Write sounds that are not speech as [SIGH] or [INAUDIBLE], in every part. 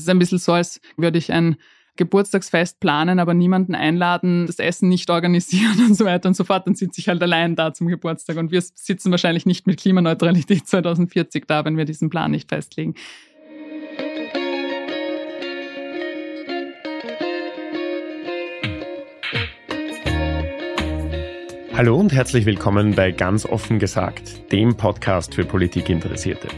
ist ein bisschen so, als würde ich ein Geburtstagsfest planen, aber niemanden einladen, das Essen nicht organisieren [LAUGHS] und so weiter und so fort, dann sitze ich halt allein da zum Geburtstag. Und wir sitzen wahrscheinlich nicht mit Klimaneutralität [LAUGHS] 2040 da, wenn wir diesen Plan nicht festlegen. Hallo und herzlich willkommen bei Ganz offen gesagt, dem Podcast für Politikinteressierte.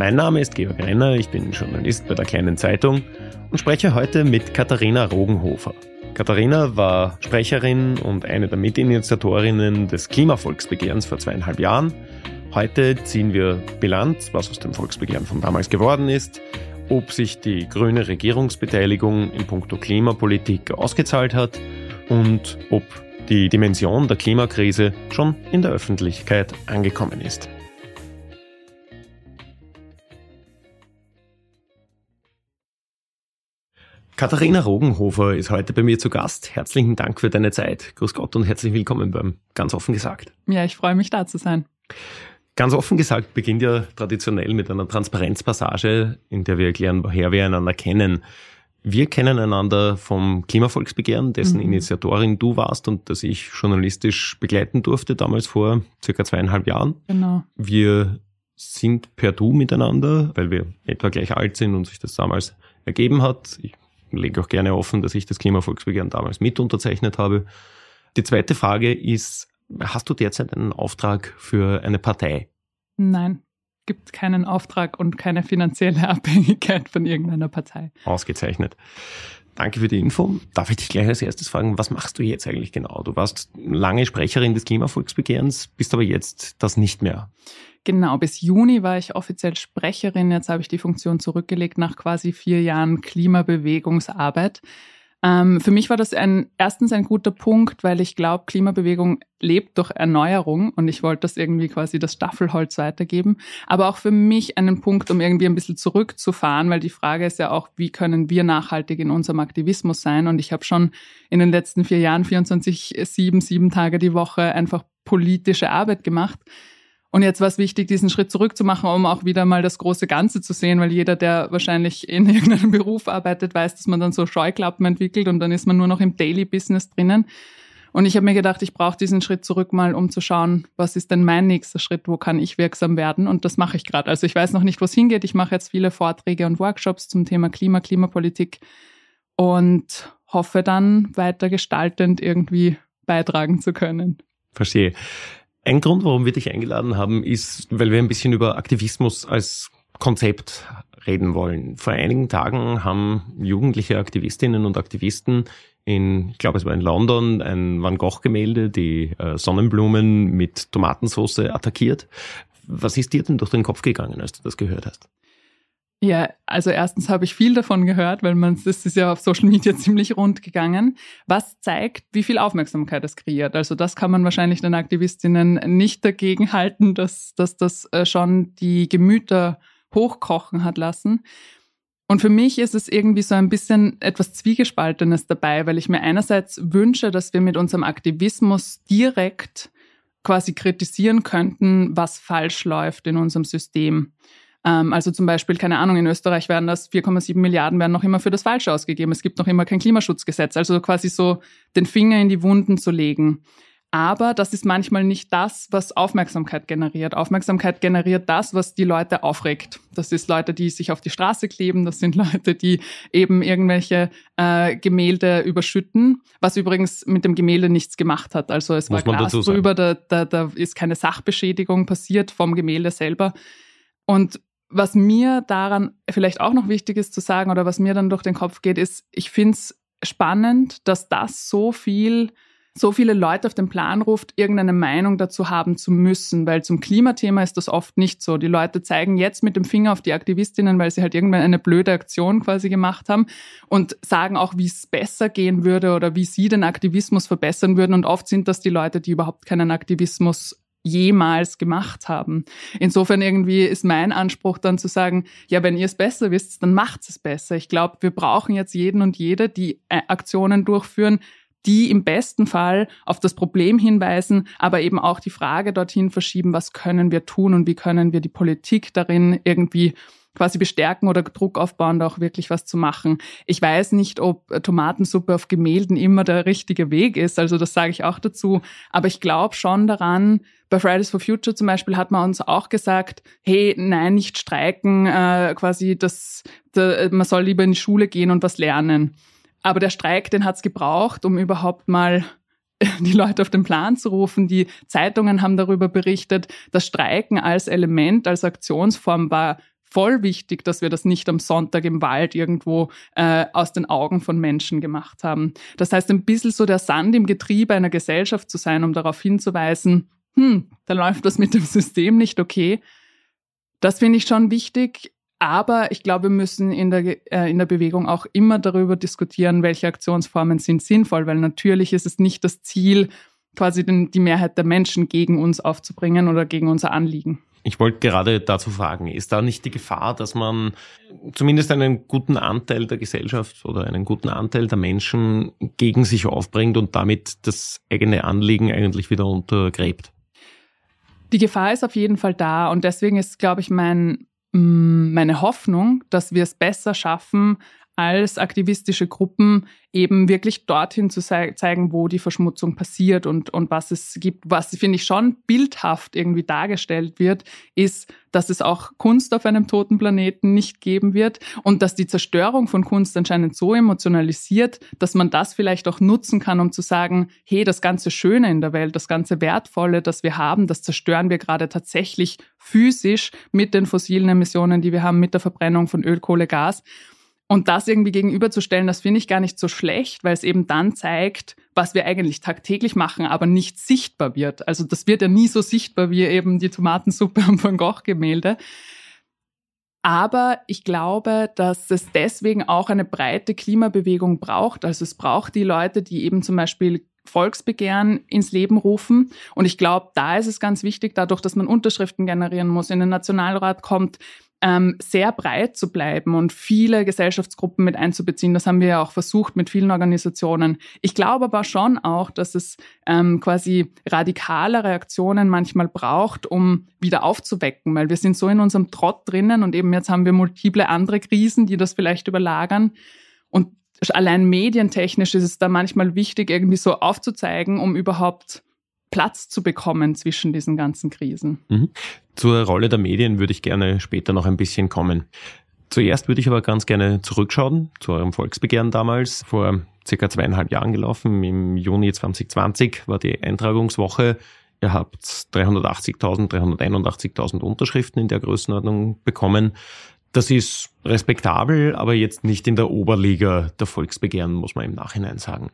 Mein Name ist Georg Renner, ich bin Journalist bei der Kleinen Zeitung und spreche heute mit Katharina Rogenhofer. Katharina war Sprecherin und eine der Mitinitiatorinnen des Klimavolksbegehrens vor zweieinhalb Jahren. Heute ziehen wir Bilanz, was aus dem Volksbegehren von damals geworden ist, ob sich die grüne Regierungsbeteiligung in puncto Klimapolitik ausgezahlt hat und ob die Dimension der Klimakrise schon in der Öffentlichkeit angekommen ist. Katharina Rogenhofer ist heute bei mir zu Gast. Herzlichen Dank für deine Zeit. Grüß Gott und herzlich willkommen beim Ganz offen gesagt. Ja, ich freue mich da zu sein. Ganz offen gesagt beginnt ja traditionell mit einer Transparenzpassage, in der wir erklären, woher wir einander kennen. Wir kennen einander vom Klimavolksbegehren, dessen mhm. Initiatorin du warst und das ich journalistisch begleiten durfte, damals vor circa zweieinhalb Jahren. Genau. Wir sind per Du miteinander, weil wir etwa gleich alt sind und sich das damals ergeben hat. Ich lege auch gerne offen, dass ich das Klimavolksbegehren damals mit unterzeichnet habe. Die zweite Frage ist, hast du derzeit einen Auftrag für eine Partei? Nein, gibt keinen Auftrag und keine finanzielle [LAUGHS] Abhängigkeit von irgendeiner Partei. Ausgezeichnet. Danke für die Info. Darf ich dich gleich als erstes fragen, was machst du jetzt eigentlich genau? Du warst lange Sprecherin des Klimavolksbegehrens, bist aber jetzt das nicht mehr. Genau, bis Juni war ich offiziell Sprecherin. Jetzt habe ich die Funktion zurückgelegt nach quasi vier Jahren Klimabewegungsarbeit. Ähm, für mich war das ein, erstens ein guter Punkt, weil ich glaube, Klimabewegung lebt durch Erneuerung und ich wollte das irgendwie quasi das Staffelholz weitergeben. Aber auch für mich einen Punkt, um irgendwie ein bisschen zurückzufahren, weil die Frage ist ja auch, wie können wir nachhaltig in unserem Aktivismus sein? Und ich habe schon in den letzten vier Jahren 24, sieben, sieben Tage die Woche einfach politische Arbeit gemacht. Und jetzt war es wichtig, diesen Schritt zurückzumachen, um auch wieder mal das große Ganze zu sehen, weil jeder, der wahrscheinlich in [LAUGHS] irgendeinem Beruf arbeitet, weiß, dass man dann so Scheuklappen entwickelt und dann ist man nur noch im Daily Business drinnen. Und ich habe mir gedacht, ich brauche diesen Schritt zurück mal, um zu schauen, was ist denn mein nächster Schritt, wo kann ich wirksam werden? Und das mache ich gerade. Also ich weiß noch nicht, wo es hingeht. Ich mache jetzt viele Vorträge und Workshops zum Thema Klima, Klimapolitik und hoffe dann weiter gestaltend irgendwie beitragen zu können. Verstehe. Ein Grund, warum wir dich eingeladen haben, ist, weil wir ein bisschen über Aktivismus als Konzept reden wollen. Vor einigen Tagen haben jugendliche Aktivistinnen und Aktivisten in, ich glaube es war in London, ein Van Gogh-Gemälde, die äh, Sonnenblumen mit Tomatensauce attackiert. Was ist dir denn durch den Kopf gegangen, als du das gehört hast? Ja, also erstens habe ich viel davon gehört, weil man das ist ja auf Social Media [LAUGHS] ziemlich rund gegangen, was zeigt, wie viel Aufmerksamkeit es kreiert. Also das kann man wahrscheinlich den Aktivistinnen nicht dagegen halten, dass, dass das äh, schon die Gemüter hochkochen hat lassen. Und für mich ist es irgendwie so ein bisschen etwas Zwiegespaltenes dabei, weil ich mir einerseits wünsche, dass wir mit unserem Aktivismus direkt quasi kritisieren könnten, was falsch läuft in unserem System. Ähm, also zum Beispiel, keine Ahnung, in Österreich werden das 4,7 Milliarden werden noch immer für das Falsche ausgegeben. Es gibt noch immer kein Klimaschutzgesetz. Also quasi so den Finger in die Wunden zu legen. Aber das ist manchmal nicht das, was Aufmerksamkeit generiert. Aufmerksamkeit generiert das, was die Leute aufregt. Das ist Leute, die sich auf die Straße kleben. Das sind [LAUGHS] Leute, die eben irgendwelche äh, Gemälde überschütten, was übrigens mit dem Gemälde nichts gemacht hat. Also es Muss war Glas drüber, da, da, da ist keine Sachbeschädigung passiert vom Gemälde selber. Und was mir daran vielleicht auch noch wichtig ist zu sagen oder was mir dann durch den Kopf geht, ist, ich finde es spannend, dass das so viel, so viele Leute auf den Plan ruft, irgendeine Meinung dazu haben zu müssen, weil zum Klimathema ist das oft nicht so. Die Leute zeigen jetzt mit dem Finger auf die Aktivistinnen, weil sie halt irgendwann eine blöde Aktion quasi gemacht haben und sagen auch, wie es besser gehen würde oder wie sie den Aktivismus verbessern würden. Und oft sind das die Leute, die überhaupt keinen Aktivismus jemals gemacht haben. Insofern irgendwie ist mein Anspruch dann zu sagen, ja, wenn ihr es besser wisst, dann macht es besser. Ich glaube, wir brauchen jetzt jeden und jede, die äh, Aktionen durchführen, die im besten Fall auf das Problem hinweisen, aber eben auch die Frage dorthin verschieben, was können wir tun und wie können wir die Politik darin irgendwie quasi bestärken oder Druck aufbauen, da auch wirklich was zu machen. Ich weiß nicht, ob Tomatensuppe auf Gemälden immer der richtige Weg ist, also das sage ich auch dazu, aber ich glaube schon daran, bei Fridays for Future zum Beispiel hat man uns auch gesagt, hey, nein, nicht streiken, äh, quasi das, da, man soll lieber in die Schule gehen und was lernen. Aber der Streik, den hat's gebraucht, um überhaupt mal [LAUGHS] die Leute auf den Plan zu rufen. Die Zeitungen haben darüber berichtet. Das Streiken als Element, als Aktionsform war voll wichtig, dass wir das nicht am Sonntag im Wald irgendwo äh, aus den Augen von Menschen gemacht haben. Das heißt, ein bisschen so der Sand im Getriebe einer Gesellschaft zu sein, um darauf hinzuweisen, hm, da läuft das mit dem System nicht okay. Das finde ich schon wichtig. Aber ich glaube, wir müssen in der, äh, in der Bewegung auch immer darüber diskutieren, welche Aktionsformen sind sinnvoll, weil natürlich ist es nicht das Ziel, quasi den, die Mehrheit der Menschen gegen uns aufzubringen oder gegen unser Anliegen. Ich wollte gerade dazu fragen, ist da nicht die Gefahr, dass man zumindest einen guten Anteil der Gesellschaft oder einen guten Anteil der Menschen gegen sich aufbringt und damit das eigene Anliegen eigentlich wieder untergräbt? Die Gefahr ist auf jeden Fall da und deswegen ist, glaube ich, mein Mm, meine Hoffnung, dass wir es besser schaffen, als aktivistische Gruppen eben wirklich dorthin zu zeigen, wo die Verschmutzung passiert und, und was es gibt. Was, finde ich, schon bildhaft irgendwie dargestellt wird, ist, dass es auch Kunst auf einem toten Planeten nicht geben wird und dass die Zerstörung von Kunst anscheinend so emotionalisiert, dass man das vielleicht auch nutzen kann, um zu sagen, hey, das ganze Schöne in der Welt, das ganze Wertvolle, das wir haben, das zerstören wir gerade tatsächlich physisch mit den fossilen Emissionen, die wir haben, mit der Verbrennung von Öl, Kohle, Gas. Und das irgendwie gegenüberzustellen, das finde ich gar nicht so schlecht, weil es eben dann zeigt, was wir eigentlich tagtäglich machen, aber nicht sichtbar wird. Also das wird ja nie so sichtbar wie eben die Tomatensuppe am Van Gogh-Gemälde. Aber ich glaube, dass es deswegen auch eine breite Klimabewegung braucht. Also es braucht die Leute, die eben zum Beispiel Volksbegehren ins Leben rufen. Und ich glaube, da ist es ganz wichtig, dadurch, dass man Unterschriften generieren muss, in den Nationalrat kommt, ähm, sehr breit zu bleiben und viele Gesellschaftsgruppen mit einzubeziehen. Das haben wir ja auch versucht mit vielen Organisationen. Ich glaube aber schon auch, dass es ähm, quasi radikale Reaktionen manchmal braucht, um wieder aufzuwecken, weil wir sind so in unserem Trott drinnen und eben jetzt haben wir multiple andere Krisen, die das vielleicht überlagern. Und allein medientechnisch ist es da manchmal wichtig, irgendwie so aufzuzeigen, um überhaupt Platz zu bekommen zwischen diesen ganzen Krisen. Mhm. Zur Rolle der Medien würde ich gerne später noch ein bisschen kommen. Zuerst würde ich aber ganz gerne zurückschauen zu eurem Volksbegehren damals, vor circa zweieinhalb Jahren gelaufen. Im Juni 2020 war die Eintragungswoche. Ihr habt 380.000, 381.000 Unterschriften in der Größenordnung bekommen. Das ist respektabel, aber jetzt nicht in der Oberliga der Volksbegehren, muss man im Nachhinein sagen.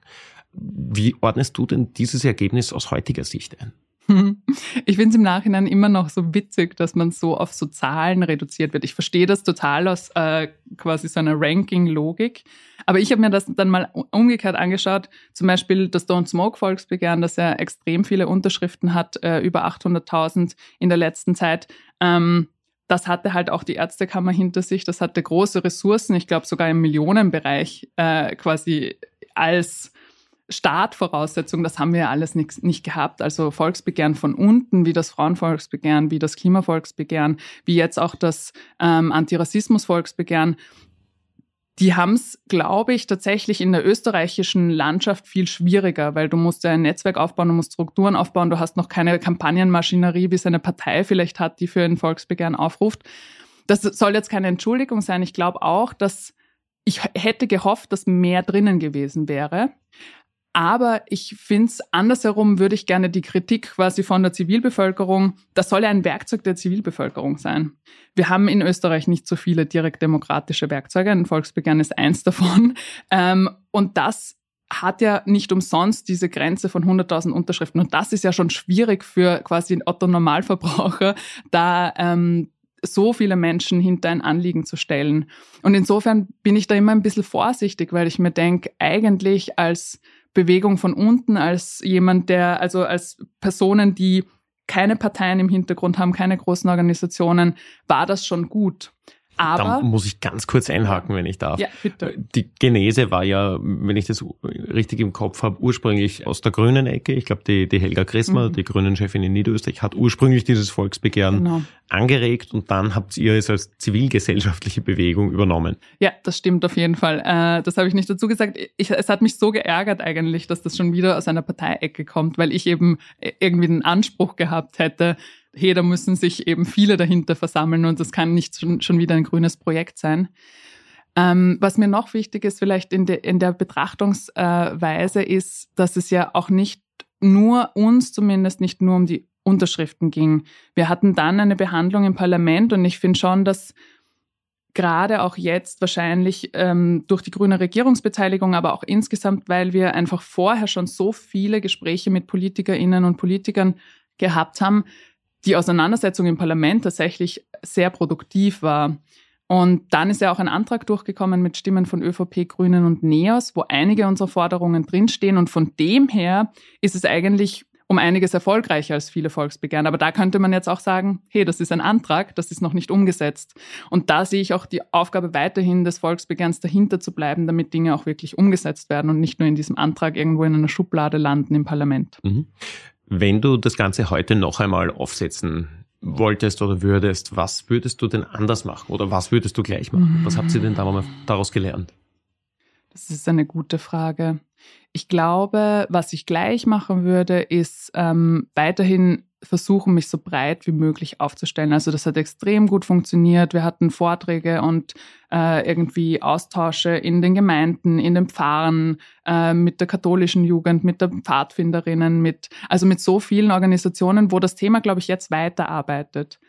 Wie ordnest du denn dieses Ergebnis aus heutiger Sicht ein? [LAUGHS] Ich finde es im Nachhinein immer noch so witzig, dass man so auf so Zahlen reduziert wird. Ich verstehe das total aus äh, quasi so einer Ranking-Logik. Aber ich habe mir das dann mal umgekehrt angeschaut. Zum Beispiel das Don't Smoke Volksbegehren, das ja extrem viele Unterschriften hat, äh, über 800.000 in der letzten Zeit. Ähm, das hatte halt auch die Ärztekammer hinter sich. Das hatte große Ressourcen, ich glaube sogar im Millionenbereich äh, quasi als Startvoraussetzung, das haben wir ja alles nicht, nicht gehabt. Also Volksbegehren von unten, wie das Frauenvolksbegehren, wie das Klimavolksbegehren, wie jetzt auch das ähm, Antirassismus-Volksbegehren. Die haben es, glaube ich, tatsächlich in der österreichischen Landschaft viel schwieriger, weil du musst ja ein Netzwerk aufbauen, du musst Strukturen aufbauen, du hast noch keine Kampagnenmaschinerie, wie es eine Partei vielleicht hat, die für ein Volksbegehren aufruft. Das soll jetzt keine Entschuldigung sein. Ich glaube auch, dass ich hätte gehofft, dass mehr drinnen gewesen wäre. Aber ich finde es andersherum, würde ich gerne die Kritik quasi von der Zivilbevölkerung, das soll ja ein Werkzeug der Zivilbevölkerung sein. Wir haben in Österreich nicht so viele direkt demokratische Werkzeuge, ein Volksbegehren ist eins davon. Ähm, und das hat ja nicht umsonst diese Grenze von 100.000 Unterschriften. Und das ist ja schon schwierig für quasi einen Otto-Normalverbraucher, da ähm, so viele Menschen hinter ein Anliegen zu stellen. Und insofern bin ich da immer ein bisschen vorsichtig, weil ich mir denke, eigentlich als Bewegung von unten, als jemand, der, also als Personen, die keine Parteien im Hintergrund haben, keine großen Organisationen, war das schon gut. Aber da muss ich ganz kurz einhaken, wenn ich darf. Ja, bitte. Die Genese war ja, wenn ich das richtig im Kopf habe, ursprünglich aus der grünen Ecke. Ich glaube, die, die Helga Chrismer, mhm. die Grünen-Chefin in Niederösterreich, hat ursprünglich dieses Volksbegehren genau. angeregt und dann habt ihr es als zivilgesellschaftliche Bewegung übernommen. Ja, das stimmt auf jeden Fall. Äh, das habe ich nicht dazu gesagt. Ich, es hat mich so geärgert eigentlich, dass das schon wieder aus einer Parteiecke kommt, weil ich eben irgendwie den Anspruch gehabt hätte, hey, da müssen sich eben viele dahinter versammeln und das kann nicht schon, schon wieder ein grünes Projekt sein. Ähm, was mir noch wichtig ist, vielleicht in, de, in der Betrachtungsweise, ist, dass es ja auch nicht nur uns zumindest nicht nur um die Unterschriften ging. Wir hatten dann eine Behandlung im Parlament und ich finde schon, dass gerade auch jetzt wahrscheinlich ähm, durch die grüne Regierungsbeteiligung, aber auch insgesamt, weil wir einfach vorher schon so viele Gespräche mit Politikerinnen und Politikern gehabt haben, die Auseinandersetzung im Parlament tatsächlich sehr produktiv war. Und dann ist ja auch ein Antrag durchgekommen mit Stimmen von ÖVP, Grünen und NEOS, wo einige unserer Forderungen drinstehen. Und von dem her ist es eigentlich um einiges erfolgreicher als viele Volksbegehren. Aber da könnte man jetzt auch sagen, hey, das ist ein Antrag, das ist noch nicht umgesetzt. Und da sehe ich auch die Aufgabe weiterhin des Volksbegehrens dahinter zu bleiben, damit Dinge auch wirklich umgesetzt werden und nicht nur in diesem Antrag irgendwo in einer Schublade landen im Parlament. Mhm. Wenn du das Ganze heute noch einmal aufsetzen wolltest oder würdest, was würdest du denn anders machen oder was würdest du gleich machen? Was habt ihr denn daraus gelernt? Das ist eine gute Frage. Ich glaube, was ich gleich machen würde, ist ähm, weiterhin versuchen, mich so breit wie möglich aufzustellen. Also das hat extrem gut funktioniert. Wir hatten Vorträge und äh, irgendwie Austausche in den Gemeinden, in den Pfarren, äh, mit der katholischen Jugend, mit der Pfadfinderinnen, mit, also mit so vielen Organisationen, wo das Thema, glaube ich, jetzt weiterarbeitet.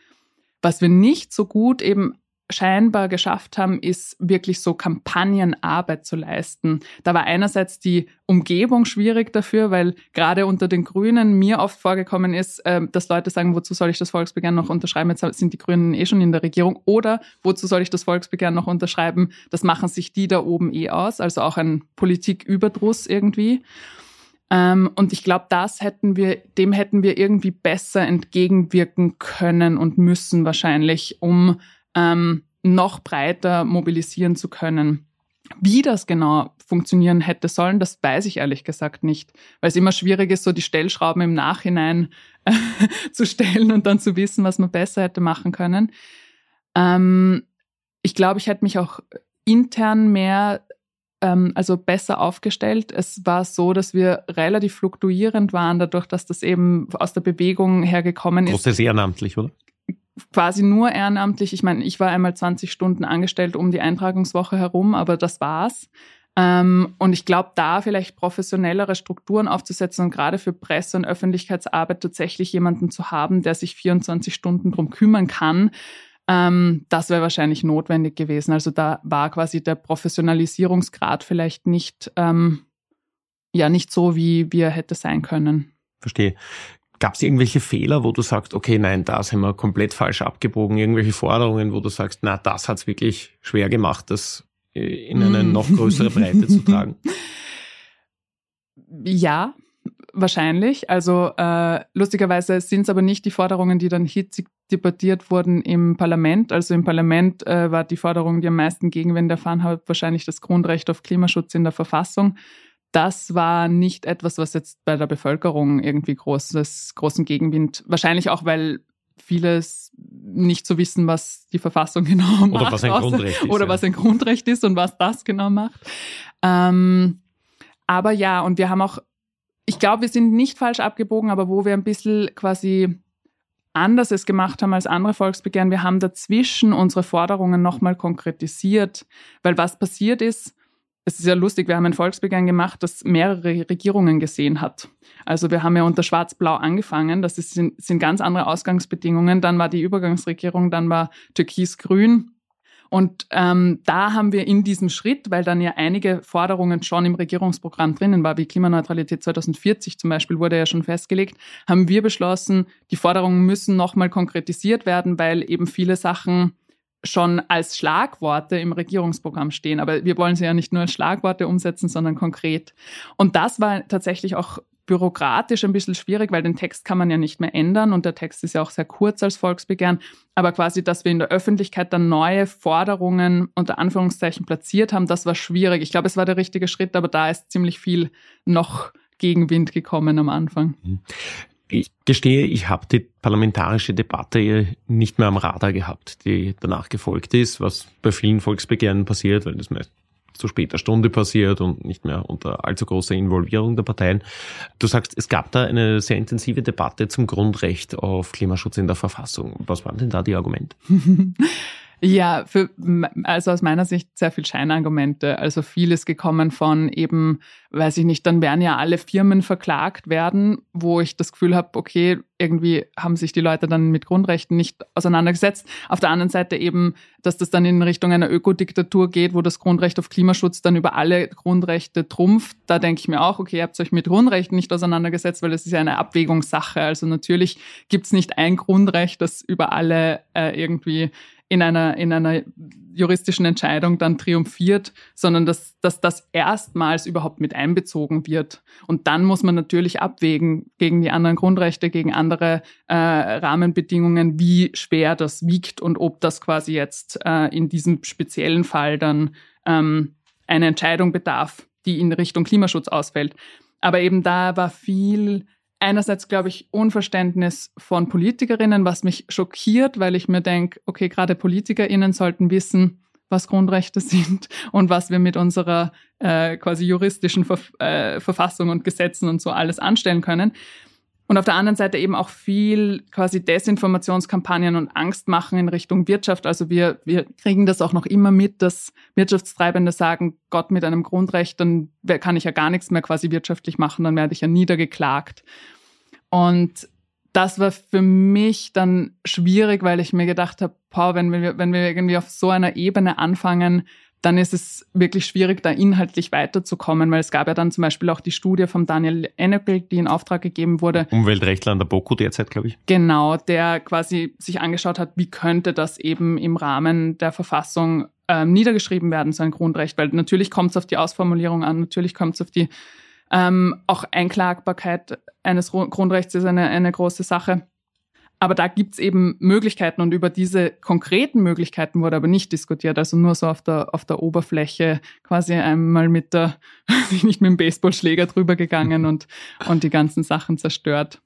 Was wir nicht so gut eben scheinbar geschafft haben, ist wirklich so Kampagnenarbeit zu leisten. Da war einerseits die Umgebung schwierig dafür, weil gerade unter den Grünen mir oft vorgekommen ist, ähm, dass Leute sagen, wozu soll ich das Volksbegehren noch unterschreiben? Jetzt sind die Grünen eh schon in der Regierung. Oder wozu soll ich das Volksbegehren noch unterschreiben? Das machen sich die da oben eh aus. Also auch ein Politiküberdruss irgendwie. Ähm, und ich glaube, das hätten wir, dem hätten wir irgendwie besser entgegenwirken können und müssen wahrscheinlich, um ähm, noch breiter mobilisieren zu können. Wie das genau funktionieren hätte sollen, das weiß ich ehrlich gesagt nicht, weil es immer schwierig ist, so die Stellschrauben im Nachhinein äh, [LAUGHS] zu stellen und dann zu wissen, was man besser hätte machen können. Ähm, ich glaube, ich hätte mich auch intern mehr, ähm, also besser aufgestellt. Es war so, dass wir relativ fluktuierend waren, dadurch, dass das eben aus der Bewegung hergekommen ist. Großes ehrenamtlich, oder? Quasi nur ehrenamtlich. Ich meine, ich war einmal 20 Stunden angestellt um die Eintragungswoche herum, aber das war's. Ähm, und ich glaube, da vielleicht professionellere Strukturen aufzusetzen und gerade für Presse- und Öffentlichkeitsarbeit tatsächlich jemanden zu haben, der sich 24 Stunden drum kümmern kann, ähm, das wäre wahrscheinlich notwendig gewesen. Also da war quasi der Professionalisierungsgrad vielleicht nicht, ähm, ja, nicht so, wie, wie er hätte sein können. Verstehe. Gab es irgendwelche Fehler, wo du sagst, okay, nein, da sind wir komplett falsch abgebogen, irgendwelche Forderungen, wo du sagst, na, das hat's wirklich schwer gemacht, das äh, in eine mm. noch größere Breite zu tragen? [LAUGHS] Ja, wahrscheinlich. Also äh, lustigerweise sind es aber nicht die Forderungen, die dann hitzig debattiert wurden im Parlament. Also im Parlament äh, war die Forderung, die am meisten Gegenwind erfahren hat, wahrscheinlich das Grundrecht auf Klimaschutz in der Verfassung das war nicht etwas, was jetzt bei der Bevölkerung irgendwie großes, großen Gegenwind, wahrscheinlich auch, weil vieles nicht so wissen, was die Verfassung [LAUGHS] genau macht. Oder was ein Grundrecht ist. Oder ja. was ein Grundrecht ist und was das genau macht. Ähm, aber ja, und wir haben auch, ich glaube, wir sind nicht falsch abgebogen, aber wo wir ein bisschen quasi anders es gemacht haben als andere Volksbegehren, wir haben dazwischen unsere Forderungen nochmal konkretisiert, weil was passiert ist, es ist ja lustig, wir haben ein Volksbegehren gemacht, das mehrere Regierungen gesehen hat. Also wir haben ja unter Schwarz-Blau angefangen, das ist, sind, sind ganz andere Ausgangsbedingungen. Dann war die Übergangsregierung, dann war Türkis-Grün. Und ähm, da haben wir in diesem Schritt, weil dann ja einige Forderungen schon im Regierungsprogramm drinnen war, wie Klimaneutralität 2040 zum Beispiel, wurde ja schon festgelegt, haben wir beschlossen, die Forderungen müssen nochmal konkretisiert werden, weil eben viele Sachen schon als Schlagworte im Regierungsprogramm stehen. Aber wir wollen sie ja nicht nur als Schlagworte umsetzen, sondern konkret. Und das war tatsächlich auch bürokratisch ein bisschen schwierig, weil den Text kann man ja nicht mehr ändern und der Text ist ja auch sehr kurz als Volksbegehren. Aber quasi, dass wir in der Öffentlichkeit dann neue Forderungen unter Anführungszeichen platziert haben, das war schwierig. Ich glaube, es war der richtige Schritt, aber da ist ziemlich viel noch Gegenwind gekommen am Anfang. Ich gestehe, ich habe die parlamentarische Debatte nicht mehr am Radar gehabt, die danach gefolgt ist, was bei vielen Volksbegehren passiert, weil das meist zu später Stunde passiert und nicht mehr unter allzu großer Involvierung der Parteien. Du sagst, es gab da eine sehr intensive Debatte zum Grundrecht auf Klimaschutz in der Verfassung. Was waren denn da die Argumente? [LAUGHS] Ja, für, also aus meiner Sicht sehr viel Scheinargumente. Also vieles gekommen von eben, weiß ich nicht, dann werden ja alle Firmen verklagt werden, wo ich das Gefühl habe, okay, irgendwie haben sich die Leute dann mit Grundrechten nicht auseinandergesetzt. Auf der anderen Seite eben, dass das dann in Richtung einer Ökodiktatur geht, wo das Grundrecht auf Klimaschutz dann über alle Grundrechte trumpft. Da denke ich mir auch, okay, ihr habt euch mit Grundrechten nicht auseinandergesetzt, weil das ist ja eine Abwägungssache. Also natürlich gibt es nicht ein Grundrecht, das über alle äh, irgendwie in einer, in einer juristischen Entscheidung dann triumphiert, sondern dass, dass das erstmals überhaupt mit einbezogen wird. Und dann muss man natürlich abwägen gegen die anderen Grundrechte, gegen andere äh, Rahmenbedingungen, wie schwer das wiegt und ob das quasi jetzt äh, in diesem speziellen Fall dann ähm, eine Entscheidung bedarf, die in Richtung Klimaschutz ausfällt. Aber eben da war viel einerseits, glaube ich, Unverständnis von Politikerinnen, was mich schockiert, weil ich mir denke, okay, gerade PolitikerInnen sollten wissen, was Grundrechte sind [LAUGHS] und was wir mit unserer äh, quasi juristischen Verf äh, Verfassung und Gesetzen und so alles anstellen können. Und auf der anderen Seite eben auch viel quasi Desinformationskampagnen und Angst machen in Richtung Wirtschaft. Also wir, wir kriegen das auch noch immer mit, dass Wirtschaftstreibende sagen, Gott mit einem Grundrecht, dann kann ich ja gar nichts mehr quasi wirtschaftlich machen, dann werde ich ja niedergeklagt. Und das war für mich dann schwierig, weil ich mir gedacht habe, wenn wir, wenn wir irgendwie auf so einer Ebene anfangen, dann ist es wirklich schwierig, da inhaltlich weiterzukommen, weil es gab ja dann zum Beispiel auch die Studie von Daniel Enneckel, die in Auftrag gegeben wurde. Umweltrechtler an der BOKU derzeit, glaube ich. Genau, der quasi sich angeschaut hat, wie könnte das eben im Rahmen der Verfassung ähm, niedergeschrieben werden, so ein Grundrecht, weil natürlich kommt es auf die Ausformulierung an, natürlich kommt es auf die ähm, auch Einklagbarkeit eines Grundrechts ist eine, eine große Sache. Aber da gibt's eben Möglichkeiten und über diese konkreten Möglichkeiten wurde aber nicht diskutiert. Also nur so auf der, auf der Oberfläche quasi einmal mit der, [LAUGHS] nicht mit dem Baseballschläger drüber gegangen und, und die ganzen Sachen zerstört.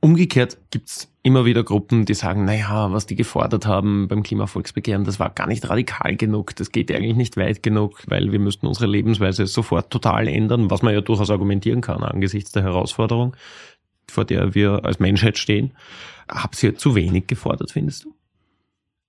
Umgekehrt gibt's immer wieder Gruppen, die sagen, naja, was die gefordert haben beim Klimavolksbegehren, das war gar nicht radikal genug, das geht eigentlich nicht weit genug, weil wir müssten unsere Lebensweise sofort total ändern, was man ja durchaus argumentieren kann angesichts der Herausforderung, vor der wir als Menschheit stehen. Habt ihr zu wenig gefordert, findest du?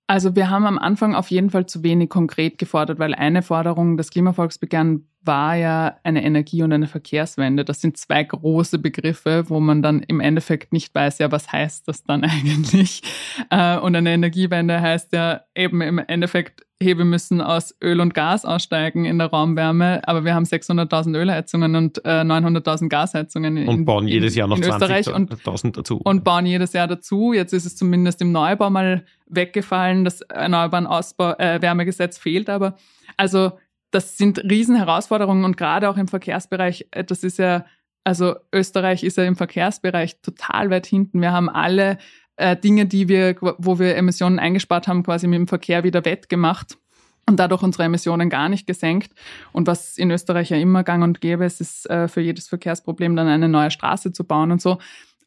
Also wir haben am Anfang auf jeden Fall zu wenig konkret gefordert, weil eine Forderung des Klimavolksbegehren war ja eine Energie- und eine Verkehrswende. Das sind zwei große Begriffe, wo man dann im Endeffekt nicht weiß, ja, was heißt das dann [LAUGHS] eigentlich? Äh, und eine Energiewende heißt ja eben im Endeffekt, hey, wir müssen aus Öl und Gas aussteigen in der Raumwärme, aber wir haben 600.000 Ölheizungen und 900.000 äh, Gasheizungen in, und bauen jedes Jahr noch 20.000 dazu. Und bauen jedes Jahr dazu. Jetzt ist es zumindest im Neubau mal weggefallen, das Erneuerbaren Ausbau, äh, Wärmegesetz fehlt aber. Also das sind Riesenherausforderungen und gerade auch im Verkehrsbereich, äh, das ist ja, also Österreich ist ja im Verkehrsbereich total weit hinten. Wir haben alle äh, Dinge, die wir, wo wir Emissionen eingespart haben, quasi mit dem Verkehr wieder wettgemacht und dadurch unsere Emissionen gar nicht gesenkt. Und was in Österreich ja immer gang und gäbe, es ist äh, für jedes Verkehrsproblem dann eine neue Straße zu bauen und so.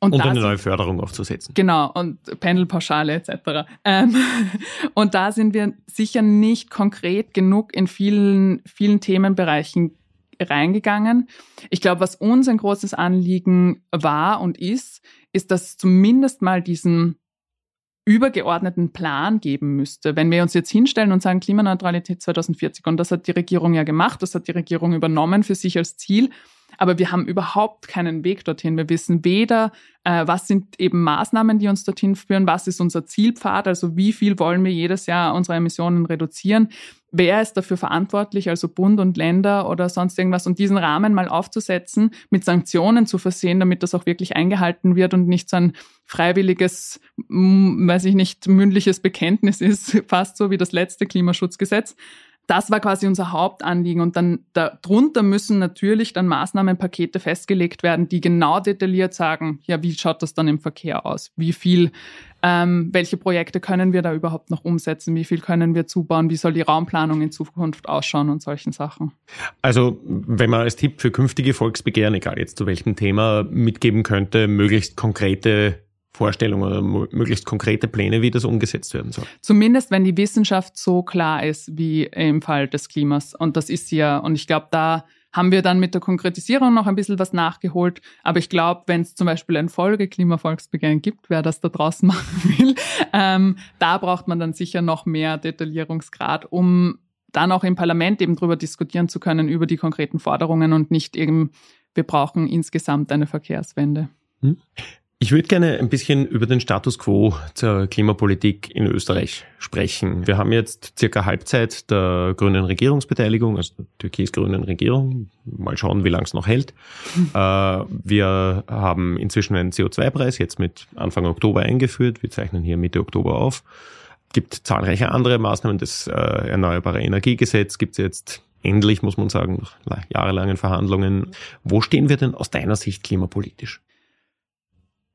Und, und eine neue Förderung aufzusetzen. Genau, und Pendelpauschale etc. Ähm, [LAUGHS] und da sind wir sicher nicht konkret genug in vielen, vielen Themenbereichen reingegangen. Ich glaube, was uns ein großes Anliegen war und ist, ist, dass zumindest mal diesen übergeordneten Plan geben müsste. Wenn wir uns jetzt hinstellen und sagen Klimaneutralität 2040, und das hat die Regierung ja gemacht, das hat die Regierung übernommen für sich als Ziel, aber wir haben überhaupt keinen Weg dorthin. Wir wissen weder, äh, was sind eben Maßnahmen, die uns dorthin führen, was ist unser Zielpfad, also wie viel wollen wir jedes Jahr unsere Emissionen reduzieren, wer ist dafür verantwortlich, also Bund und Länder oder sonst irgendwas, und diesen Rahmen mal aufzusetzen, mit Sanktionen zu versehen, damit das auch wirklich eingehalten wird und nicht so ein freiwilliges, weiß ich nicht, mündliches Bekenntnis ist, [LAUGHS] fast so wie das letzte Klimaschutzgesetz das war quasi unser Hauptanliegen. Und dann darunter müssen natürlich dann Maßnahmenpakete festgelegt werden, die genau detailliert sagen, ja, wie schaut das dann im Verkehr aus? Wie viel, ähm, welche Projekte können wir da überhaupt noch umsetzen? Wie viel können wir zubauen? Wie soll die Raumplanung in Zukunft ausschauen und solchen Sachen? Also, wenn man als Tipp für künftige Volksbegehren, egal jetzt zu welchem Thema, mitgeben könnte, möglichst konkrete Vorstellungen oder möglichst konkrete Pläne, wie das umgesetzt werden soll. Zumindest, wenn die Wissenschaft so klar ist wie im Fall des Klimas. Und das ist ja. Und ich glaube, da haben wir dann mit der Konkretisierung noch ein bisschen was nachgeholt. Aber ich glaube, wenn es zum Beispiel ein Folge-Klimavolksbegehren gibt, wer das da draußen [LAUGHS] machen will, ähm, da braucht man dann sicher noch mehr Detaillierungsgrad, um dann auch im Parlament eben drüber diskutieren zu können, über die konkreten Forderungen und nicht eben, wir brauchen insgesamt eine Verkehrswende. Hm. Ich würde gerne ein bisschen über den Status quo zur Klimapolitik in Österreich sprechen. Wir haben jetzt circa Halbzeit der grünen Regierungsbeteiligung, also der türkis-grünen Regierung. Mal schauen, wie lange es noch hält. [LAUGHS] Äh, wir haben inzwischen einen CO2-Preis jetzt mit Anfang Oktober eingeführt. Wir zeichnen hier Mitte Oktober auf. Gibt zahlreiche andere Maßnahmen. Das äh, Erneuerbare Energiegesetz gibt es jetzt endlich, muss man sagen, nach jahrelangen Verhandlungen. Wo stehen wir denn aus deiner Sicht klimapolitisch?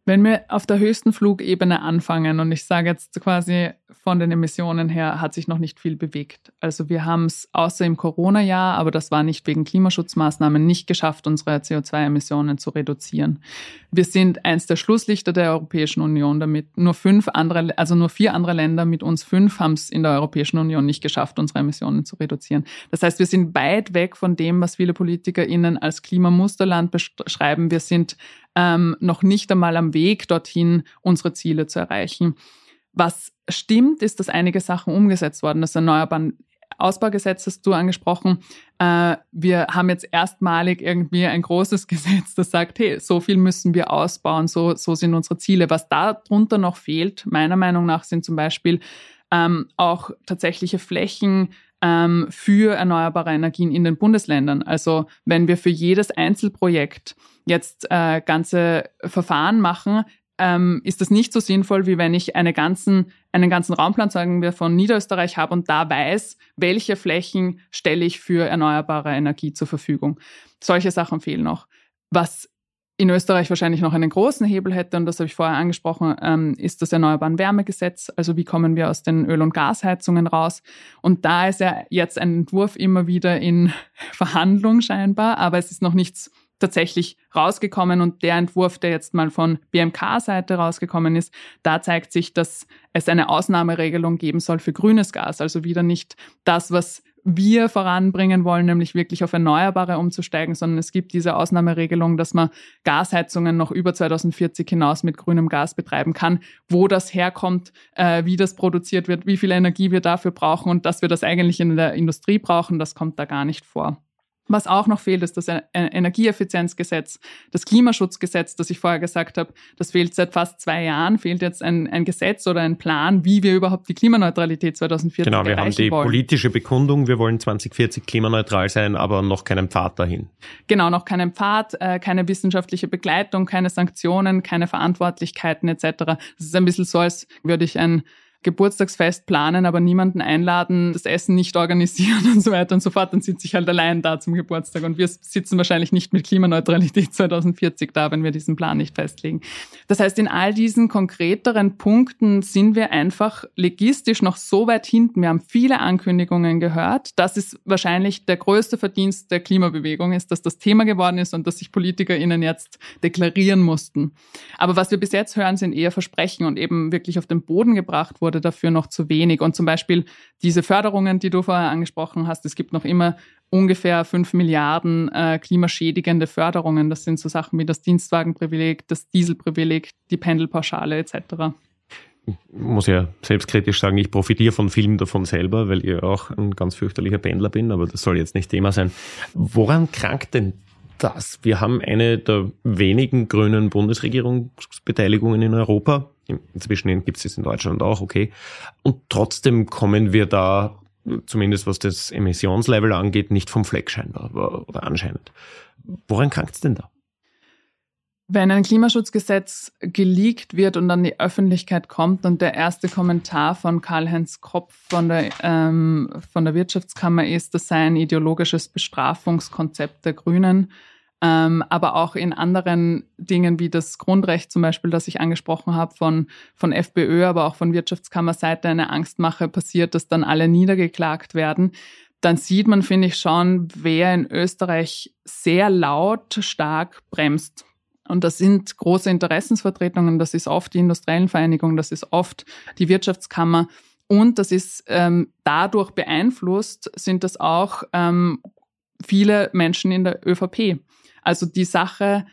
Wenn wir auf der höchsten Flugebene anfangen, und ich sage jetzt quasi von den Emissionen her, hat sich noch nicht viel bewegt. Also wir haben es außer im Corona-Jahr, aber das war nicht wegen Klimaschutzmaßnahmen, nicht geschafft, unsere CO2-Emissionen zu reduzieren. Wir sind eins der Schlusslichter der Europäischen Union damit. Nur fünf andere, also nur vier andere Länder mit uns fünf haben es in der Europäischen Union nicht geschafft, unsere Emissionen zu reduzieren. Das heißt, wir sind weit weg von dem, was viele PolitikerInnen als Klimamusterland beschreiben. Wir sind ähm, noch nicht einmal am Weg dorthin, unsere Ziele zu erreichen. Was stimmt, ist, dass einige Sachen umgesetzt worden. Das Erneuerbaren Ausbaugesetz hast du angesprochen. Äh, wir haben jetzt erstmalig irgendwie ein großes [LAUGHS] Gesetz, das sagt, hey, so viel müssen wir ausbauen, so, so sind unsere Ziele. Was darunter noch fehlt, meiner Meinung nach, sind zum Beispiel ähm, auch tatsächliche Flächen ähm, für erneuerbare Energien in den Bundesländern. Also wenn wir für jedes Einzelprojekt jetzt äh, ganze Verfahren machen, ähm, ist das nicht so sinnvoll, wie wenn ich eine ganzen, einen ganzen Raumplan, sagen wir, von Niederösterreich habe und da weiß, welche Flächen stelle ich für erneuerbare Energie zur Verfügung. Solche Sachen fehlen noch. Was in Österreich wahrscheinlich noch einen großen Hebel hätte, und das habe ich vorher angesprochen, ähm, ist das Erneuerbaren Wärmegesetz. Also wie kommen wir aus den Öl- und Gasheizungen raus? Und da ist ja jetzt ein Entwurf immer wieder in [LAUGHS] Verhandlung scheinbar, aber es ist noch nichts tatsächlich rausgekommen und der Entwurf, der jetzt mal von BMK-Seite rausgekommen ist, da zeigt sich, dass es eine Ausnahmeregelung geben soll für grünes Gas, also wieder nicht das, was wir voranbringen wollen, nämlich wirklich auf Erneuerbare umzusteigen, sondern es gibt diese Ausnahmeregelung, dass man Gasheizungen noch über 2040 hinaus mit grünem Gas betreiben kann, wo das herkommt, äh, wie das produziert wird, wie viel Energie wir dafür brauchen und dass wir das eigentlich in der Industrie brauchen, das kommt da gar nicht vor. Was auch noch fehlt, ist das Energieeffizienzgesetz, das Klimaschutzgesetz, das ich vorher gesagt habe. Das fehlt seit fast zwei Jahren, fehlt jetzt ein, ein Gesetz oder ein Plan, wie wir überhaupt die Klimaneutralität 2040 Genau, wir haben die wollen. politische Bekundung, wir wollen 2040 klimaneutral sein, aber noch keinen Pfad dahin. Genau, noch keinen Pfad, äh, keine wissenschaftliche Begleitung, keine Sanktionen, keine Verantwortlichkeiten etc. Das ist ein bisschen so, als würde ich ein Geburtstagsfest planen, aber niemanden einladen, das Essen nicht organisieren [LAUGHS] und so weiter und so fort, dann sitze ich halt allein da zum Geburtstag. Und wir sitzen wahrscheinlich nicht mit Klimaneutralität [LAUGHS] 2040 da, wenn wir diesen Plan nicht festlegen. Das heißt, in all diesen konkreteren Punkten sind wir einfach legistisch noch so weit hinten. Wir haben viele Ankündigungen gehört. Das ist wahrscheinlich der größte Verdienst der Klimabewegung, ist, dass das Thema geworden ist und dass sich PolitikerInnen jetzt deklarieren mussten. Aber was wir bis jetzt hören, sind eher Versprechen und eben wirklich auf den Boden gebracht wurde wurde dafür noch zu wenig. Und zum Beispiel diese Förderungen, die du vorher angesprochen hast, es gibt noch immer ungefähr fünf Milliarden äh, klimaschädigende Förderungen. Das sind so Sachen wie das Dienstwagenprivileg, das Dieselprivileg, die Pendelpauschale etc. Ich muss ja selbstkritisch sagen, ich profitiere von vielen davon selber, weil ich auch ein ganz fürchterlicher Pendler bin, aber das soll jetzt nicht Thema sein. Woran krankt denn das? Wir haben eine der wenigen grünen Bundesregierungsbeteiligungen in Europa. Inzwischen gibt es in Deutschland auch, okay. Und trotzdem kommen wir da, zumindest was das Emissionslevel angeht, nicht vom Fleck scheinbar oder anscheinend. Woran krankt es denn da? Wenn ein Klimaschutzgesetz geleakt wird und an die Öffentlichkeit kommt und der erste Kommentar von Karl-Heinz Kopf von der, ähm, von der Wirtschaftskammer ist, das sei ein ideologisches Bestrafungskonzept der Grünen, ähm, aber auch in anderen Dingen wie das Grundrecht zum Beispiel, das ich angesprochen habe, von, von FPÖ, aber auch von Wirtschaftskammerseite eine Angstmache passiert, dass dann alle niedergeklagt werden, dann sieht man, finde ich, schon, wer in Österreich sehr laut stark bremst und das sind große Interessensvertretungen, das ist oft die industriellen Vereinigung, das ist oft die Wirtschaftskammer. Und das ist ähm, dadurch beeinflusst, sind das auch ähm, viele Menschen in der ÖVP. Also die Sache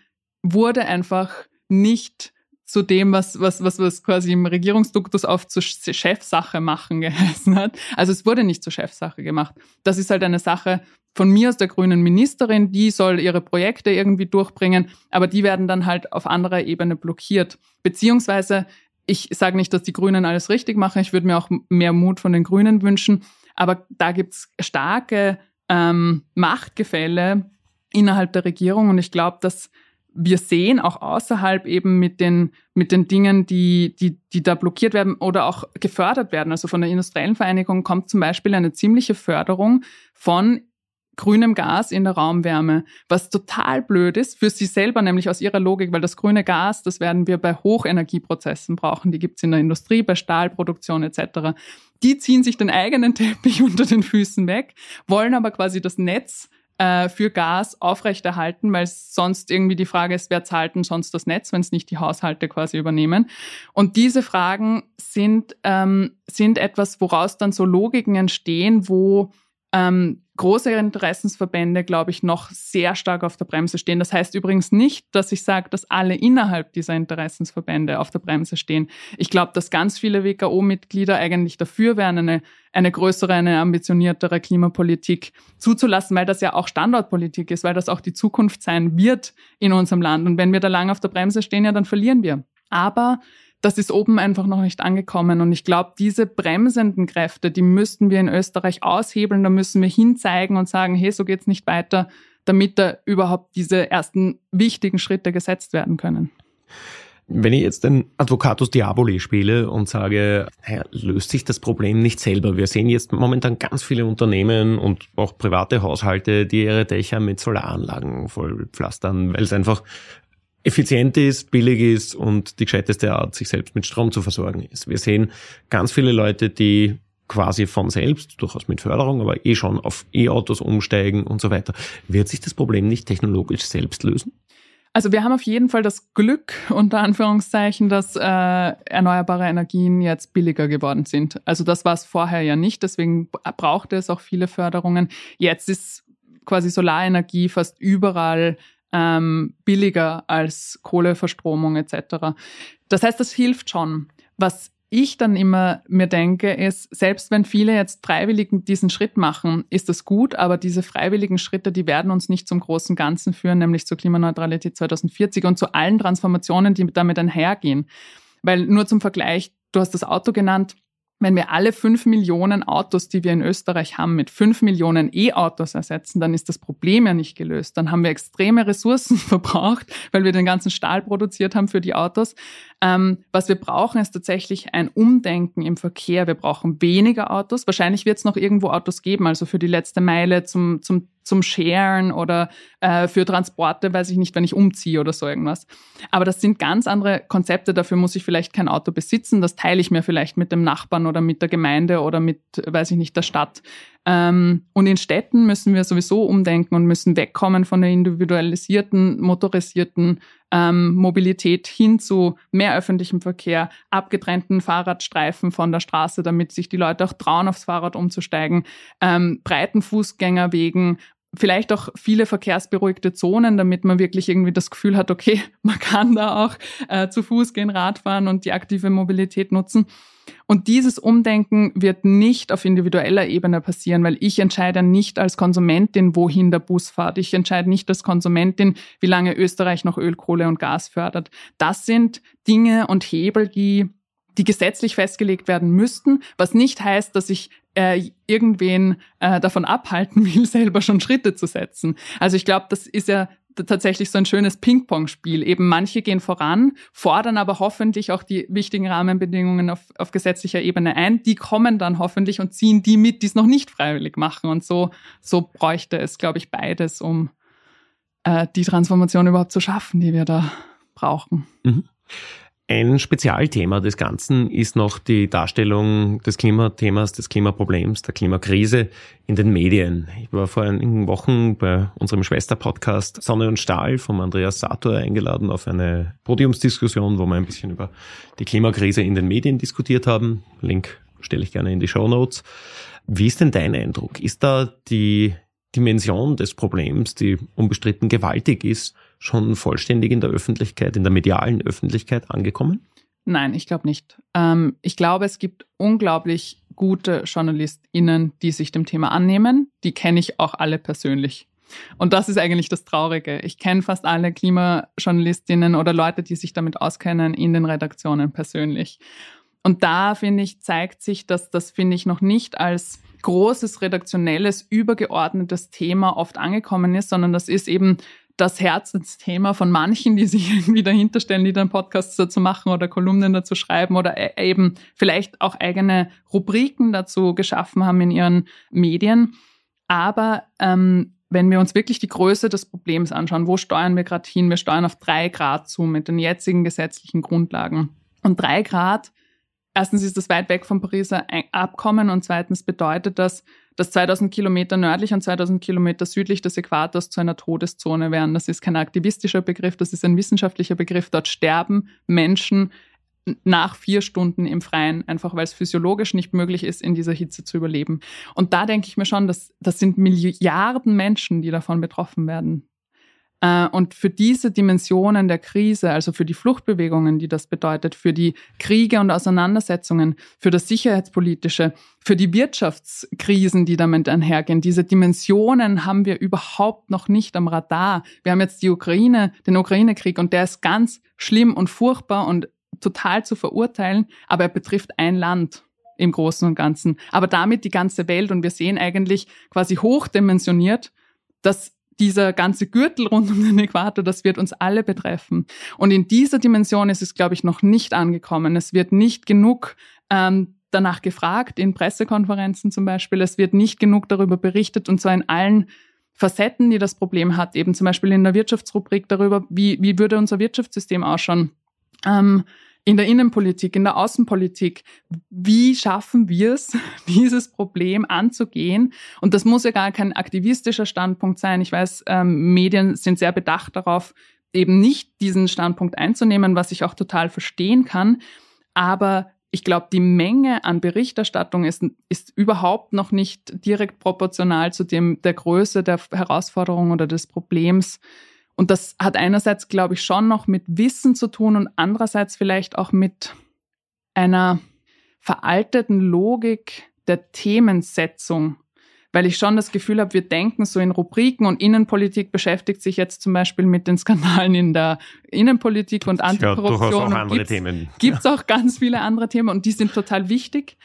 wurde einfach nicht zu dem, was, was, was, was quasi im Regierungsduktus oft zur Chefsache machen [LAUGHS] geheißen hat. Also es wurde nicht zur Chefsache gemacht. Das ist halt eine Sache von mir aus der grünen Ministerin, die soll ihre Projekte irgendwie durchbringen, aber die werden dann halt auf anderer Ebene blockiert. Beziehungsweise, ich sage nicht, dass die Grünen alles richtig machen, ich würde mir auch mehr Mut von den Grünen wünschen, aber da gibt's starke ähm, Machtgefälle innerhalb der Regierung und ich glaube, dass wir sehen auch außerhalb eben mit den, mit den Dingen, die, die, die da blockiert werden oder auch gefördert werden. Also von der industriellen Vereinigung kommt zum Beispiel eine ziemliche Förderung von grünem Gas in der Raumwärme, was total blöd ist für sie selber, nämlich aus ihrer Logik, weil das grüne Gas, das werden wir bei Hochenergieprozessen brauchen, die gibt's in der Industrie, bei Stahlproduktion etc. Die ziehen sich den eigenen Teppich [LAUGHS] unter den Füßen weg, wollen aber quasi das Netz äh, für Gas aufrechterhalten, weil sonst irgendwie die Frage ist, wer zahlt denn sonst das Netz, wenn es nicht die Haushalte quasi übernehmen. Und diese Fragen sind, ähm, sind etwas, woraus dann so Logiken entstehen, wo ähm, große Interessensverbände, glaube ich, noch sehr stark auf der Bremse stehen. Das heißt übrigens nicht, dass ich sage, dass alle innerhalb dieser Interessensverbände auf der Bremse stehen. Ich glaube, dass ganz viele WKO-Mitglieder eigentlich dafür wären, eine, eine größere, eine ambitioniertere Klimapolitik zuzulassen, weil das ja auch Standortpolitik ist, weil das auch die Zukunft sein wird in unserem Land. Und wenn wir da lange auf der Bremse stehen, ja, dann verlieren wir. Aber das ist oben einfach noch nicht angekommen. Und ich glaube, diese bremsenden Kräfte, die müssten wir in Österreich aushebeln. Da müssen wir hinzeigen und sagen, hey, so geht's nicht weiter, damit da überhaupt diese ersten wichtigen Schritte gesetzt werden können. Wenn ich jetzt den Advocatus Diaboli spiele und sage, naja, löst sich das Problem nicht selber? Wir sehen jetzt momentan ganz viele Unternehmen und auch private Haushalte, die ihre Dächer mit Solaranlagen vollpflastern, weil es einfach effizient ist, billig ist und die gescheiteste Art, sich selbst mit Strom zu versorgen ist. Wir sehen ganz viele Leute, die quasi von selbst, durchaus mit Förderung, aber eh schon auf E-Autos umsteigen und so weiter. Wird sich das Problem nicht technologisch selbst lösen? Also wir haben auf jeden Fall das Glück, unter Anführungszeichen, dass äh, erneuerbare Energien jetzt billiger geworden sind. Also das war es vorher ja nicht, deswegen brauchte es auch viele Förderungen. Jetzt ist quasi Solarenergie fast überall ähm, billiger als Kohleverstromung etc. Das heißt, das hilft schon. Was ich dann immer mir denke, ist, selbst wenn viele jetzt freiwillig diesen Schritt machen, ist das gut, aber diese freiwilligen Schritte, die werden uns nicht zum großen Ganzen führen, nämlich zur Klimaneutralität 2040 und zu allen Transformationen, die damit einhergehen. Weil nur zum Vergleich, du hast das Auto genannt, wenn wir alle fünf Millionen Autos, die wir in Österreich haben, mit fünf Millionen E-Autos ersetzen, dann ist das Problem ja nicht gelöst. Dann haben wir extreme Ressourcen [LAUGHS] verbraucht, weil wir den ganzen Stahl produziert haben für die Autos. Ähm, was wir brauchen, ist tatsächlich ein Umdenken im Verkehr. Wir brauchen weniger Autos. Wahrscheinlich wird es noch irgendwo Autos geben, also für die letzte Meile zum, zum zum Sharen oder äh, für Transporte, weiß ich nicht, wenn ich umziehe oder so irgendwas. Aber das sind ganz andere Konzepte. Dafür muss ich vielleicht kein Auto besitzen. Das teile ich mir vielleicht mit dem Nachbarn oder mit der Gemeinde oder mit, weiß ich nicht, der Stadt. Ähm, und in Städten müssen wir sowieso umdenken und müssen wegkommen von der individualisierten, motorisierten ähm, Mobilität hin zu mehr öffentlichem Verkehr, abgetrennten Fahrradstreifen von der Straße, damit sich die Leute auch trauen, aufs Fahrrad umzusteigen, ähm, breiten Fußgängerwegen vielleicht auch viele verkehrsberuhigte Zonen, damit man wirklich irgendwie das Gefühl hat, okay, [LAUGHS] man kann da auch äh, zu Fuß gehen, Radfahren und die aktive Mobilität nutzen. Und dieses Umdenken wird nicht auf individueller Ebene passieren, weil ich entscheide nicht als Konsumentin, wohin der Bus fährt. Ich entscheide nicht als Konsumentin, wie lange Österreich noch Öl, Kohle und Gas fördert. Das sind Dinge und Hebel, die die gesetzlich festgelegt werden müssten, was nicht heißt, dass ich äh, irgendwen äh, davon abhalten will, [LAUGHS] selber schon Schritte zu setzen. Also ich glaube, das ist ja tatsächlich so ein schönes Ping-Pong-Spiel. Eben manche gehen voran, fordern aber hoffentlich auch die wichtigen Rahmenbedingungen auf, auf gesetzlicher Ebene ein. Die kommen dann hoffentlich und ziehen die mit, die es noch nicht freiwillig machen. Und so, so bräuchte es, glaube ich, beides, um äh, die Transformation überhaupt zu schaffen, die wir da brauchen. Mhm. Ein Spezialthema des Ganzen ist noch die Darstellung des Klimathemas, des Klimaproblems, der Klimakrise in den Medien. Ich war vor einigen Wochen bei unserem Schwesterpodcast Sonne und Stahl vom Andreas Sator eingeladen auf eine Podiumsdiskussion, wo wir ein bisschen über die Klimakrise in den Medien diskutiert haben. Link stelle ich gerne in die Show Notes. Wie ist denn dein Eindruck? Ist da die Dimension des Problems, die unbestritten gewaltig ist, schon vollständig in der Öffentlichkeit, in der medialen Öffentlichkeit angekommen? Nein, ich glaube nicht. Ähm, ich glaube, es gibt unglaublich gute JournalistInnen, die sich dem Thema annehmen. Die kenne ich auch alle persönlich. Und das ist eigentlich das Traurige. Ich kenne fast alle Klimajournalistinnen oder Leute, die sich damit auskennen, in den Redaktionen persönlich. Und da, finde ich, zeigt sich, dass das, finde ich, noch nicht als großes redaktionelles, übergeordnetes Thema oft angekommen ist, sondern das ist eben das Herzensthema von manchen, die sich [LAUGHS] irgendwie dahinter stellen, die dann Podcasts dazu machen oder Kolumnen dazu schreiben oder e-, eben vielleicht auch eigene Rubriken dazu geschaffen haben in ihren Medien. Aber ähm, wenn wir uns wirklich die Größe des Problems anschauen, wo steuern wir gerade hin? Wir steuern auf drei Grad zu mit den jetzigen gesetzlichen Grundlagen. Und drei Grad Erstens ist das weit weg vom Pariser Abkommen und zweitens bedeutet das, dass 2000 Kilometer nördlich und 2000 Kilometer südlich des Äquators zu einer Todeszone wären. Das ist kein aktivistischer Begriff, das ist ein wissenschaftlicher Begriff. Dort sterben Menschen nach vier Stunden im Freien, einfach weil es physiologisch nicht möglich ist, in dieser Hitze zu überleben. Und da denke ich mir schon, dass das sind Milliarden Menschen, die davon betroffen werden. Äh, und für diese Dimensionen der Krise, also für die Fluchtbewegungen, die das bedeutet, für die Kriege und Auseinandersetzungen, für das Sicherheitspolitische, für die Wirtschaftskrisen, die damit einhergehen, diese Dimensionen haben wir überhaupt noch nicht am Radar. Wir haben jetzt die Ukraine, den Ukraine-Krieg und der ist ganz schlimm und furchtbar und total zu verurteilen, aber er betrifft ein Land im Großen und Ganzen, aber damit die ganze Welt und wir sehen eigentlich quasi hochdimensioniert, dass dieser ganze Gürtel rund um den Äquator, das wird uns alle betreffen. Und in dieser Dimension ist es, glaube ich, noch nicht angekommen. Es wird nicht genug ähm, danach gefragt, in Pressekonferenzen zum Beispiel. Es wird nicht genug darüber berichtet und zwar in allen Facetten, die das Problem hat, eben zum Beispiel in der Wirtschaftsrubrik darüber, wie, wie würde unser Wirtschaftssystem ausschauen. Ähm, in der Innenpolitik, in der Außenpolitik. Wie schaffen wir es, [LAUGHS] dieses Problem anzugehen? Und das muss ja gar kein aktivistischer Standpunkt sein. Ich weiß, ähm, Medien sind sehr bedacht darauf, eben nicht diesen Standpunkt einzunehmen, was ich auch total verstehen kann. Aber ich glaube, die Menge an Berichterstattung ist, ist überhaupt noch nicht direkt proportional zu dem der Größe der Herausforderung oder des Problems, und das hat einerseits, glaube ich, schon noch mit Wissen zu tun und andererseits vielleicht auch mit einer veralteten Logik der Themensetzung. Weil ich schon das Gefühl habe, wir denken so in Rubriken und Innenpolitik beschäftigt sich jetzt zum Beispiel mit den Skandalen in der Innenpolitik und Antikorruption. Ja, andere Themen. Gibt es auch ganz viele andere Themen und die sind total wichtig.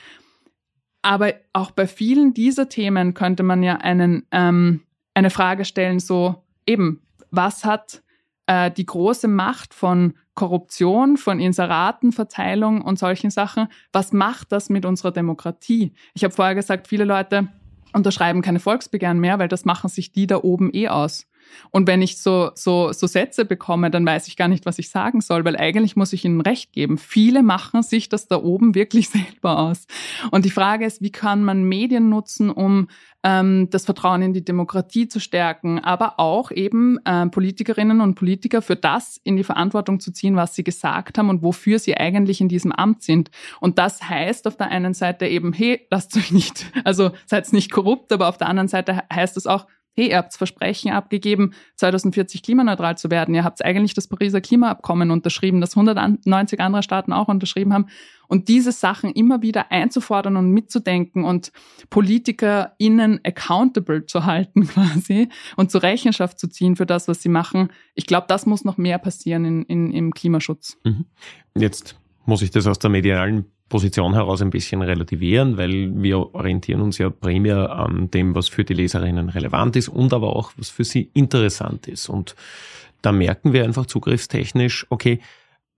Aber auch bei vielen dieser Themen könnte man ja einen, ähm, eine Frage stellen, so eben, was hat äh, die große Macht von Korruption, von Inseratenverteilung und solchen Sachen, was macht das mit unserer Demokratie? Ich habe vorher gesagt, viele Leute unterschreiben keine Volksbegehren mehr, weil das machen sich die da oben eh aus. Und wenn ich so, so, so Sätze bekomme, dann weiß ich gar nicht, was ich sagen soll, weil eigentlich muss ich ihnen recht geben. Viele machen sich das da oben wirklich [LAUGHS] selber aus. Und die Frage ist, wie kann man Medien nutzen, um ähm, das Vertrauen in die Demokratie zu stärken, aber auch eben äh, Politikerinnen und Politiker für das in die Verantwortung zu ziehen, was sie gesagt haben und wofür sie eigentlich in diesem Amt sind. Und das heißt auf der einen Seite eben, hey, lasst euch nicht, [LAUGHS] also seid nicht korrupt, aber auf der anderen Seite heißt es auch, hey, ihr habt Versprechen abgegeben, 2040 klimaneutral zu werden. Ihr habt eigentlich das Pariser Klimaabkommen unterschrieben, das 190 andere Staaten auch unterschrieben haben. Und diese Sachen immer wieder einzufordern und mitzudenken und PolitikerInnen accountable zu halten [LAUGHS] quasi und zur Rechenschaft zu ziehen für das, was sie machen. Ich glaube, das muss noch mehr passieren in, in, im Klimaschutz. Mhm. Jetzt muss ich das aus der medialen Position heraus ein bisschen relativieren, weil wir orientieren uns ja primär an dem, was für die Leserinnen relevant ist und aber auch, was für sie interessant ist. Und da merken wir einfach zugriffstechnisch, okay,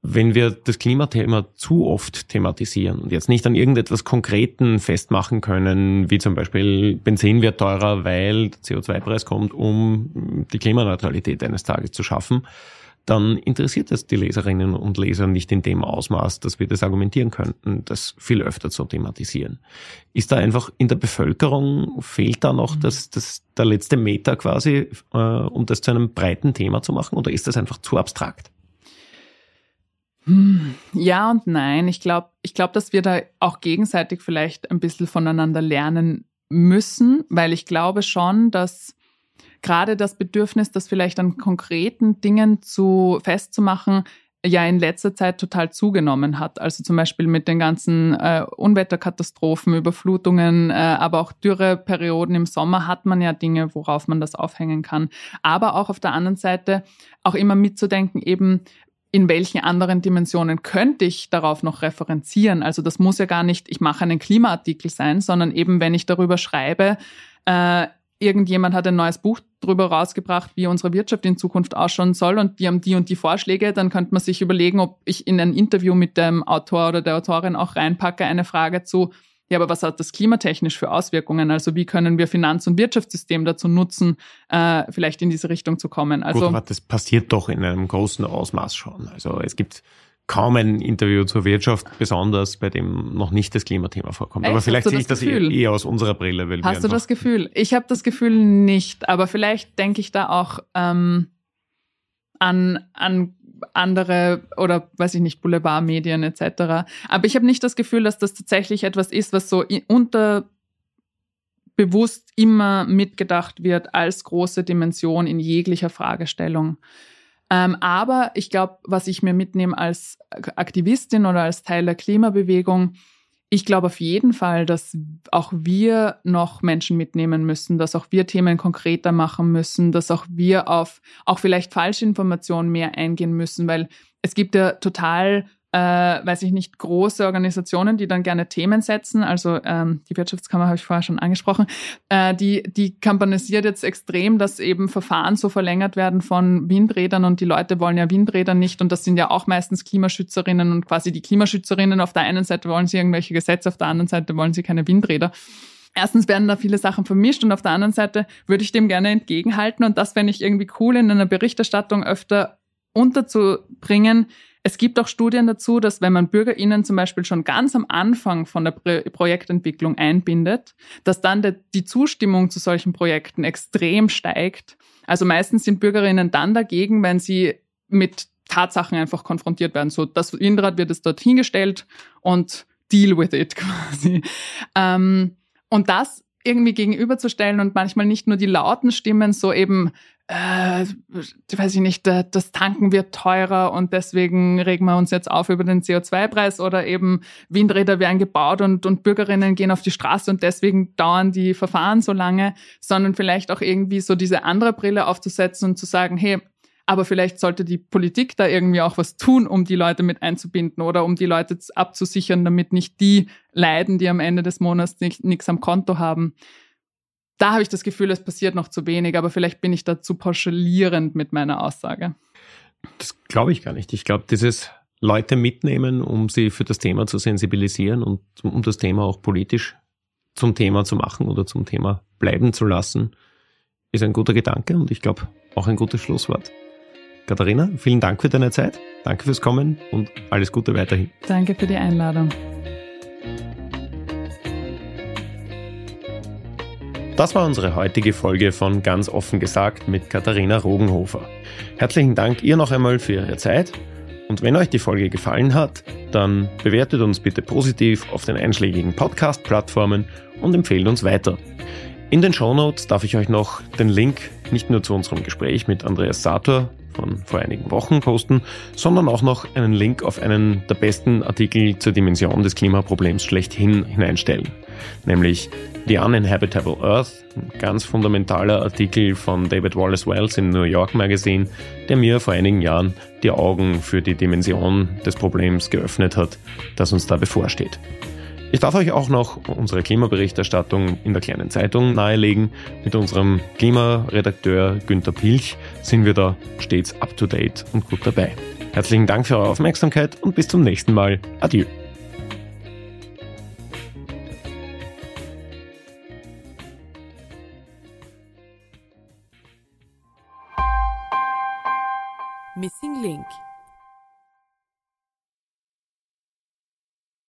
wenn wir das Klimathema zu oft thematisieren und jetzt nicht an irgendetwas Konkreten festmachen können, wie zum Beispiel Benzin wird teurer, weil der CO2-Preis kommt, um die Klimaneutralität eines Tages zu schaffen, dann interessiert es die Leserinnen und Leser nicht in dem Ausmaß, dass wir das argumentieren könnten, das viel öfter zu thematisieren. Ist da einfach in der Bevölkerung, fehlt da noch mhm. das, das, der letzte Meter quasi, äh, um das zu einem breiten Thema zu machen, oder ist das einfach zu abstrakt? Hm, ja und nein. Ich glaube, ich glaube, dass wir da auch gegenseitig vielleicht ein bisschen voneinander lernen müssen, weil ich glaube schon, dass gerade das Bedürfnis, das vielleicht an konkreten Dingen zu festzumachen, ja in letzter Zeit total zugenommen hat. Also zum Beispiel mit den ganzen äh, Unwetterkatastrophen, Überflutungen, äh, aber auch Dürreperioden im Sommer hat man ja Dinge, worauf man das aufhängen kann. Aber auch auf der anderen Seite auch immer mitzudenken, eben in welchen anderen Dimensionen könnte ich darauf noch referenzieren? Also das muss ja gar nicht, ich mache einen Klimaartikel sein, sondern eben, wenn ich darüber schreibe, äh, irgendjemand hat ein neues Buch darüber rausgebracht, wie unsere Wirtschaft in Zukunft ausschauen soll und die haben die und die Vorschläge, dann könnte man sich überlegen, ob ich in ein Interview mit dem Autor oder der Autorin auch reinpacke, eine Frage zu, ja, aber was hat das klimatechnisch für Auswirkungen? Also wie können wir Finanz- und Wirtschaftssystem dazu nutzen, äh, vielleicht in diese Richtung zu kommen? Also Gut, das passiert doch in einem großen Ausmaß schon. Also es gibt kaum ein Interview zur Wirtschaft, besonders bei dem noch nicht das Klimathema vorkommt. Echt? Aber vielleicht sehe ich das eher, eher, aus unserer Brille. Weil Hast du das Gefühl? Ich habe das Gefühl nicht, aber vielleicht denke ich da auch ähm, an, an andere oder weiß ich nicht, Boulevardmedien etc. Aber ich habe nicht das Gefühl, dass das tatsächlich etwas ist, was so unterbewusst immer mitgedacht wird als große Dimension in jeglicher Fragestellung. Ähm, aber ich glaube, was ich mir mitnehme als Aktivistin oder als Teil der Klimabewegung, ich glaube auf jeden Fall, dass auch wir noch Menschen mitnehmen müssen, dass auch wir Themen konkreter machen müssen, dass auch wir auf auch vielleicht Falschinformationen mehr eingehen müssen, weil es gibt ja total äh, weiß ich nicht, große Organisationen, die dann gerne Themen setzen. Also ähm, die Wirtschaftskammer habe ich vorher schon angesprochen. Äh, die, die kampanisiert jetzt extrem, dass eben Verfahren so verlängert werden von Windrädern und die Leute wollen ja Windräder nicht und das sind ja auch meistens Klimaschützerinnen und quasi die Klimaschützerinnen auf der einen Seite wollen sie irgendwelche Gesetze, auf der anderen Seite wollen sie keine Windräder. Erstens werden da viele Sachen vermischt und auf der anderen Seite würde ich dem gerne entgegenhalten und das fände ich irgendwie cool in einer Berichterstattung öfter unterzubringen, es gibt auch Studien dazu, dass wenn man BürgerInnen zum Beispiel schon ganz am Anfang von der Projektentwicklung einbindet, dass dann der, die Zustimmung zu solchen Projekten extrem steigt. Also meistens sind BürgerInnen dann dagegen, wenn sie mit Tatsachen einfach konfrontiert werden. So, das Windrad wird es dort hingestellt und deal with it [LAUGHS] quasi. Ähm, und das irgendwie gegenüberzustellen und manchmal nicht nur die lauten Stimmen, so eben, äh, weiß ich nicht, das Tanken wird teurer und deswegen regen wir uns jetzt auf über den CO2-Preis oder eben Windräder werden gebaut und, und Bürgerinnen gehen auf die Straße und deswegen dauern die Verfahren so lange, sondern vielleicht auch irgendwie so diese andere Brille aufzusetzen und zu sagen, hey, aber vielleicht sollte die Politik da irgendwie auch was tun, um die Leute mit einzubinden oder um die Leute abzusichern, damit nicht die leiden, die am Ende des Monats nichts am Konto haben da habe ich das Gefühl, es passiert noch zu wenig, aber vielleicht bin ich da zu pauschalierend mit meiner Aussage. Das glaube ich gar nicht. Ich glaube, dieses Leute mitnehmen, um sie für das Thema zu sensibilisieren und um das Thema auch politisch zum Thema zu machen oder zum Thema bleiben zu lassen, ist ein guter Gedanke und ich glaube auch ein gutes Schlusswort. Katharina, vielen Dank für deine Zeit, danke fürs Kommen und alles Gute weiterhin. Danke für die Einladung. Das war unsere heutige Folge von Ganz offen gesagt mit Katharina Rogenhofer. Herzlichen Dank ihr noch einmal für Ihre Zeit und wenn euch die Folge gefallen hat, dann bewertet uns bitte positiv auf den einschlägigen Podcast-Plattformen und empfehlt uns weiter. In den Shownotes darf ich euch noch den Link nicht nur zu unserem Gespräch mit Andreas Sator von vor einigen Wochen posten, sondern auch noch einen Link auf einen der besten Artikel zur Dimension des Klimaproblems schlechthin hineinstellen, nämlich The Uninhabitable Earth, ein ganz fundamentaler Artikel von David Wallace Wells im New York Magazine, der mir vor einigen Jahren die Augen für die Dimension des Problems geöffnet hat, das uns da bevorsteht. Ich darf euch auch noch unsere Klimaberichterstattung in der kleinen Zeitung nahelegen. Mit unserem Klimaredakteur Günter Pilch sind wir da stets up to date und gut dabei. Herzlichen Dank für eure Aufmerksamkeit und bis zum nächsten Mal. Adieu. Missing Link